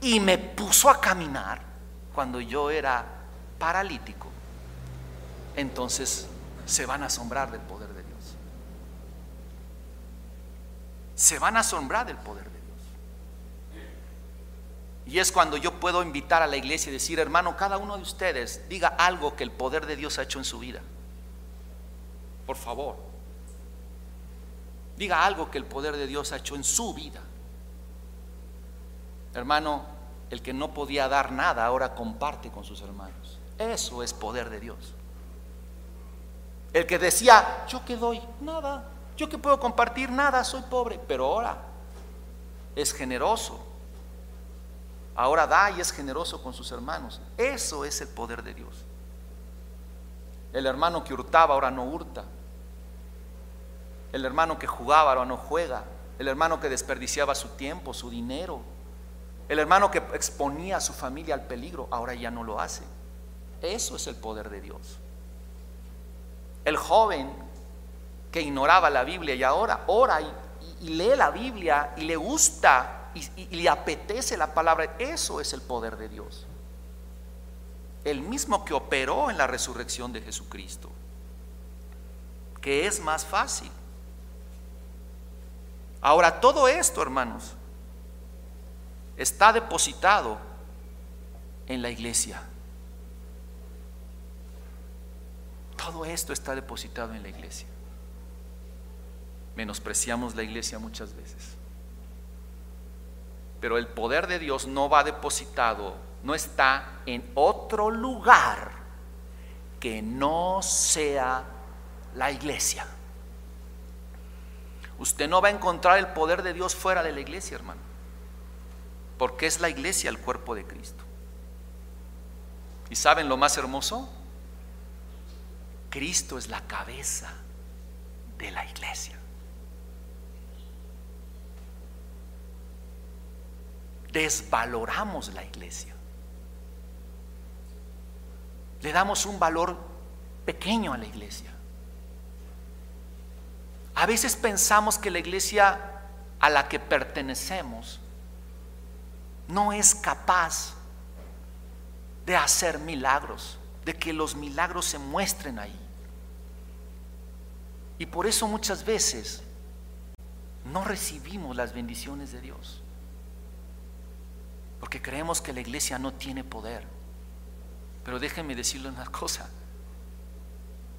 y me puso a caminar cuando yo era paralítico, entonces se van a asombrar del poder se van a asombrar del poder de Dios. Y es cuando yo puedo invitar a la iglesia y decir, hermano, cada uno de ustedes diga algo que el poder de Dios ha hecho en su vida. Por favor. Diga algo que el poder de Dios ha hecho en su vida. Hermano, el que no podía dar nada ahora comparte con sus hermanos. Eso es poder de Dios. El que decía, yo que doy, nada, yo que puedo compartir nada, soy pobre, pero ahora es generoso. Ahora da y es generoso con sus hermanos. Eso es el poder de Dios. El hermano que hurtaba ahora no hurta. El hermano que jugaba ahora no juega. El hermano que desperdiciaba su tiempo, su dinero. El hermano que exponía a su familia al peligro, ahora ya no lo hace. Eso es el poder de Dios. El joven que ignoraba la Biblia y ahora ora y, lee la Biblia y le gusta y, le apetece la palabra. Eso es el poder de Dios. El mismo que operó en la resurrección de Jesucristo. Que es más fácil. Ahora, todo esto, hermanos, está depositado en la iglesia. Todo esto está depositado en la iglesia menospreciamos la iglesia muchas veces. Pero el poder de Dios no va depositado, no está en otro lugar que no sea la iglesia. Usted no va a encontrar el poder de Dios fuera de la iglesia, hermano. Porque es la iglesia el cuerpo de Cristo. ¿Y saben lo más hermoso? Cristo es la cabeza de la iglesia. Desvaloramos la iglesia. Le damos un valor pequeño a la iglesia. A veces pensamos que la iglesia a la que pertenecemos no es capaz de hacer milagros, de que los milagros se muestren ahí. Y por eso muchas veces no recibimos las bendiciones de Dios. Porque creemos que la iglesia no tiene poder. Pero déjenme decirle una cosa.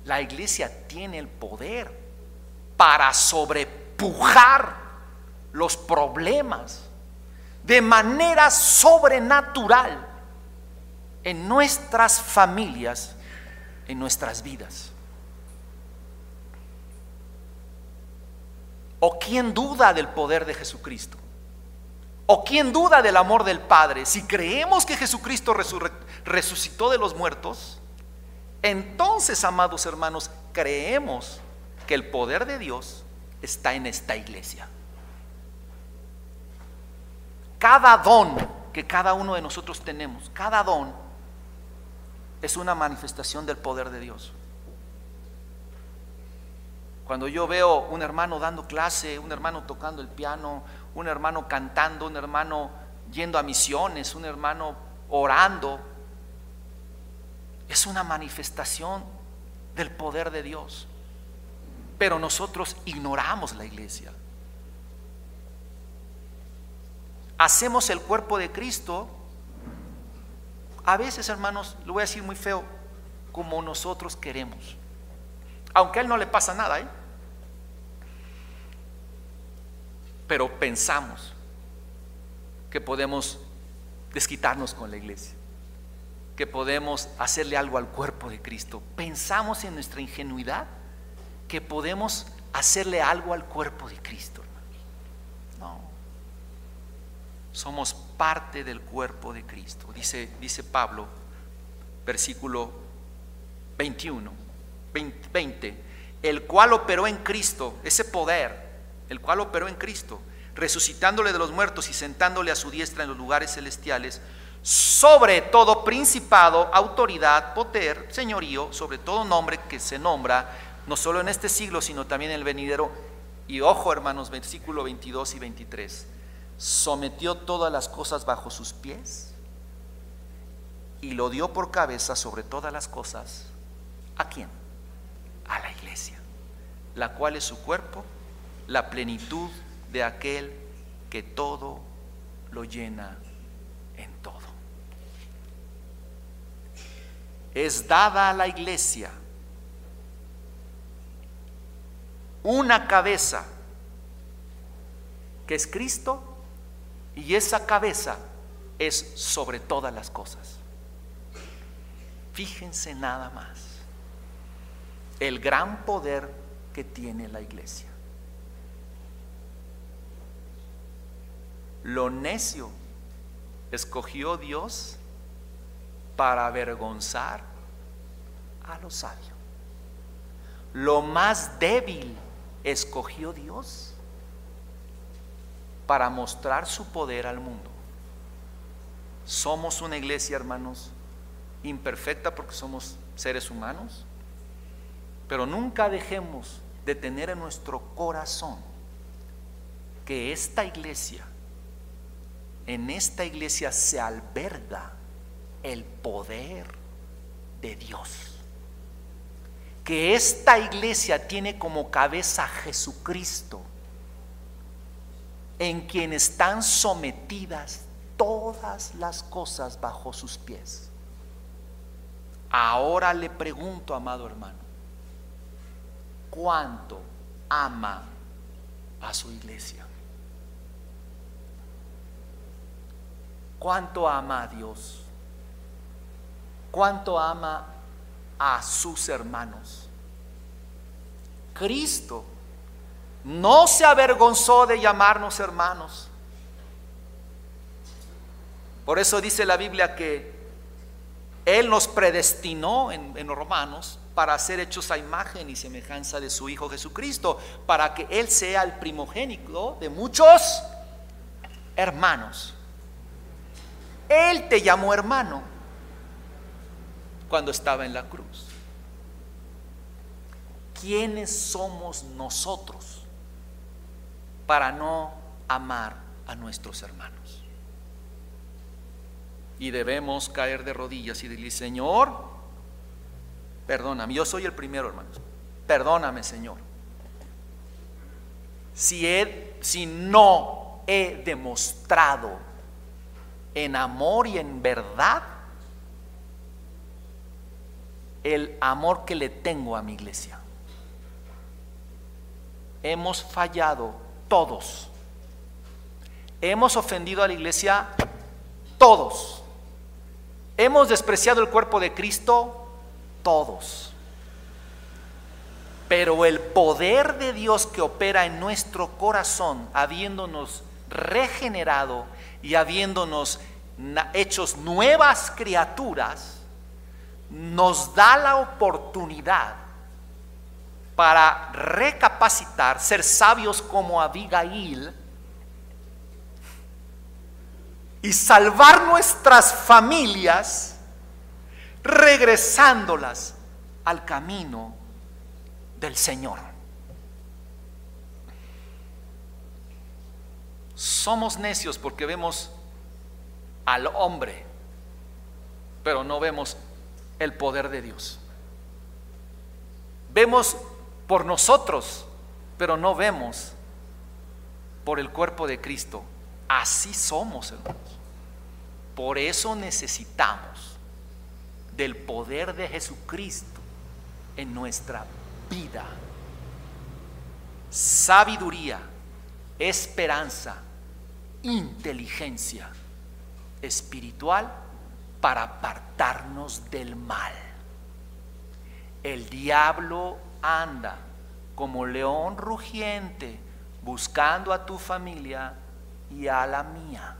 La iglesia tiene el poder para sobrepujar los problemas de manera sobrenatural en nuestras familias, en nuestras vidas. ¿O quién duda del poder de Jesucristo? ¿O quién duda del amor del Padre? Si creemos que Jesucristo resucitó de los muertos, entonces, amados hermanos, creemos que el poder de Dios está en esta iglesia. Cada don que cada uno de nosotros tenemos, cada don es una manifestación del poder de Dios. Cuando yo veo un hermano dando clase, un hermano tocando el piano, un hermano cantando, un hermano yendo a misiones, un hermano orando, es una manifestación del poder de Dios. Pero nosotros ignoramos la iglesia. Hacemos el cuerpo de Cristo, a veces hermanos, lo voy a decir muy feo, como nosotros queremos. Aunque a él no le pasa nada, ¿eh? Pero pensamos que podemos desquitarnos con la iglesia, que podemos hacerle algo al cuerpo de Cristo. Pensamos en nuestra ingenuidad que podemos hacerle algo al cuerpo de Cristo. No. Somos parte del cuerpo de Cristo. Dice, dice Pablo, versículo 21. 20, el cual operó en Cristo, ese poder, el cual operó en Cristo, resucitándole de los muertos y sentándole a su diestra en los lugares celestiales, sobre todo principado, autoridad, poder, señorío, sobre todo nombre que se nombra, no solo en este siglo, sino también en el venidero. Y ojo, hermanos, versículo 22 y 23, sometió todas las cosas bajo sus pies y lo dio por cabeza sobre todas las cosas. ¿A quién? a la iglesia, la cual es su cuerpo, la plenitud de aquel que todo lo llena en todo. Es dada a la iglesia una cabeza que es Cristo y esa cabeza es sobre todas las cosas. Fíjense nada más el gran poder que tiene la iglesia. Lo necio escogió Dios para avergonzar a lo sabio. Lo más débil escogió Dios para mostrar su poder al mundo. Somos una iglesia, hermanos, imperfecta porque somos seres humanos, pero nunca dejemos de tener en nuestro corazón que esta iglesia, en esta iglesia se alberga el poder de Dios. Que esta iglesia tiene como cabeza a Jesucristo, en quien están sometidas todas las cosas bajo sus pies. Ahora le pregunto, amado hermano, cuánto ama a su iglesia. Cuánto ama a Dios. Cuánto ama a sus hermanos. Cristo no se avergonzó de llamarnos hermanos. Por eso dice la Biblia que Él nos predestinó en, en Romanos para ser hechos a imagen y semejanza de su Hijo Jesucristo, para que Él sea el primogénito de muchos hermanos. Él te llamó hermano cuando estaba en la cruz. ¿Quiénes somos nosotros para no amar a nuestros hermanos? Y debemos caer de rodillas y decirle, Señor, Perdóname, yo soy el primero, hermanos. Perdóname, Señor. Si, he, si no he demostrado en amor y en verdad el amor que le tengo a mi iglesia. Hemos fallado todos. Hemos ofendido a la iglesia todos. Hemos despreciado el cuerpo de Cristo todos. Pero el poder de Dios que opera en nuestro corazón, habiéndonos regenerado, y habiéndonos hechos nuevas criaturas, nos da la oportunidad para recapacitar, ser sabios como Abigail y salvar nuestras familias regresándolas al camino del Señor. Somos necios porque vemos al hombre, pero no vemos el poder de Dios. Vemos por nosotros, pero no vemos por el cuerpo de Cristo. Así somos, hermanos. Por eso necesitamos del poder de Jesucristo en nuestra vida. Sabiduría, esperanza, inteligencia espiritual para apartarnos del mal. El diablo anda como león rugiente buscando a tu familia y a la mía.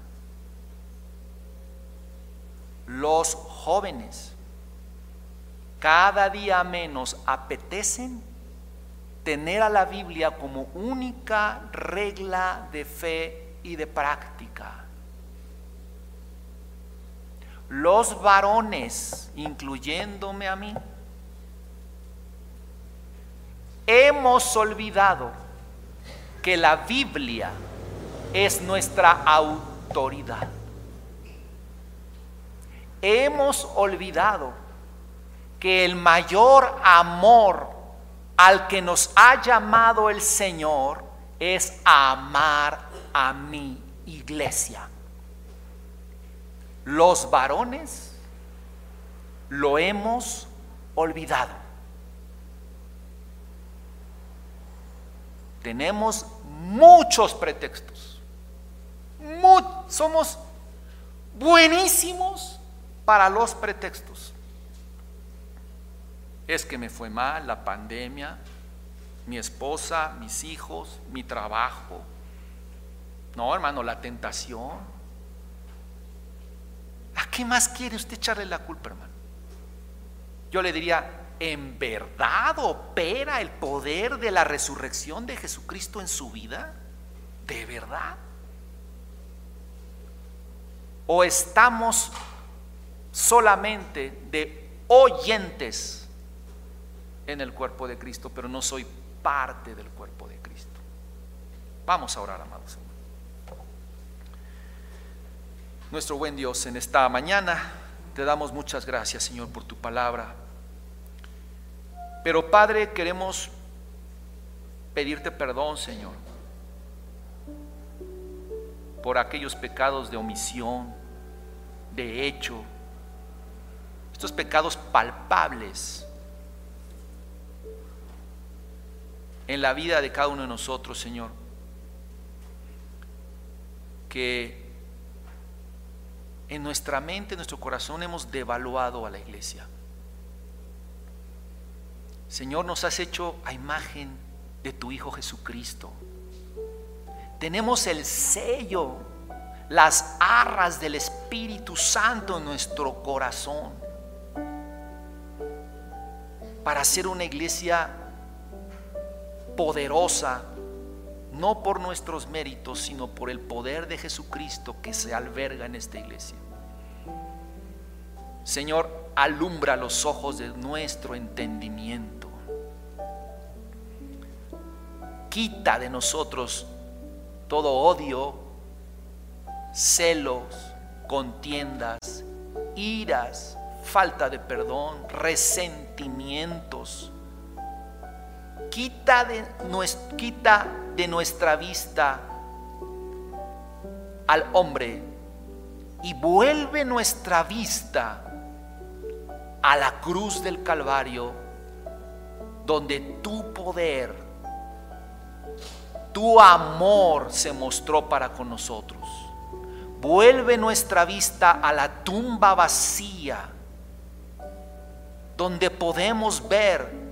Los jóvenes cada día menos apetecen tener a la Biblia como única regla de fe y de práctica. Los varones, incluyéndome a mí, hemos olvidado que la Biblia es nuestra autoridad. Hemos olvidado que el mayor amor al que nos ha llamado el Señor es amar a mi iglesia. Los varones lo hemos olvidado. Tenemos muchos pretextos. somos buenísimos para los pretextos. Es que me fue mal la pandemia, mi esposa, mis hijos, mi trabajo. No, hermano, la tentación. ¿A qué más quiere usted echarle la culpa, hermano? Yo le diría, ¿en verdad opera el poder de la resurrección de Jesucristo en su vida? ¿De verdad? ¿O estamos solamente de oyentes en el cuerpo de Cristo, pero no soy parte del cuerpo de Cristo? Vamos a orar, amados. Nuestro buen Dios, en esta mañana te damos muchas gracias, Señor, por tu palabra. Pero Padre, queremos pedirte perdón, Señor, por aquellos pecados de omisión, de hecho, estos pecados palpables en la vida de cada uno de nosotros, Señor, que en nuestra mente, en nuestro corazón hemos devaluado a la iglesia. Señor, nos has hecho a imagen de tu Hijo Jesucristo. Tenemos el sello, las arras del Espíritu Santo en nuestro corazón para ser una iglesia poderosa, no por nuestros méritos, sino por el poder de Jesucristo que se alberga en esta iglesia. Señor, alumbra los ojos de nuestro entendimiento quita de nosotros todo odio, celos, contiendas, iras, falta de perdón, resentimientos. Quita de, nuestra vista al hombre y vuelve nuestra vista a la cruz del Calvario, donde tu poder tu amor se mostró para con nosotros. Vuelve nuestra vista a la tumba vacía, donde podemos ver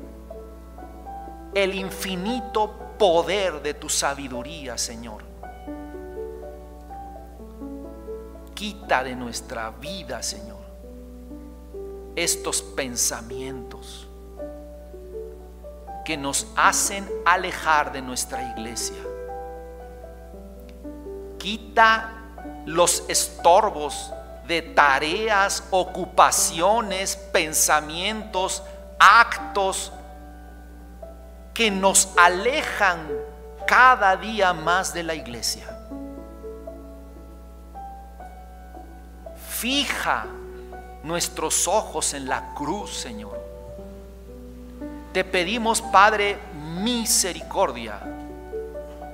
el infinito poder de tu sabiduría, Señor. Quita de nuestra vida, Señor, estos pensamientos que nos hacen alejar de nuestra iglesia. Quita los estorbos de tareas, ocupaciones, pensamientos, actos que nos alejan cada día más de la iglesia. Fija nuestros ojos en la cruz, Señor. Te pedimos, Padre, misericordia,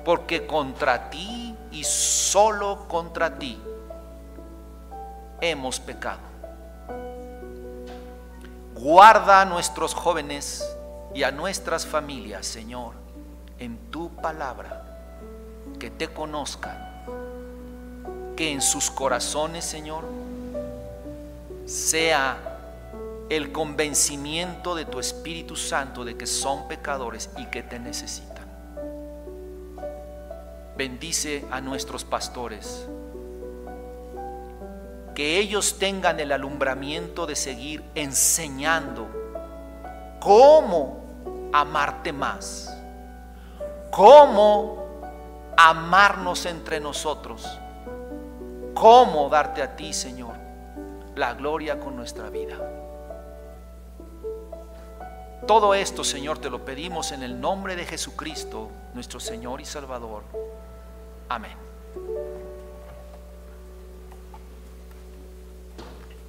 porque contra ti y solo contra ti hemos pecado. Guarda a nuestros jóvenes y a nuestras familias, Señor, en tu palabra, que te conozcan, que en sus corazones, Señor, sea el convencimiento de tu Espíritu Santo de que son pecadores y que te necesitan. Bendice a nuestros pastores que ellos tengan el alumbramiento de seguir enseñando cómo amarte más, cómo amarnos entre nosotros, cómo darte a ti, Señor, la gloria con nuestra vida. Todo esto, Señor, te lo pedimos en el nombre de Jesucristo, nuestro Señor y Salvador. Amén.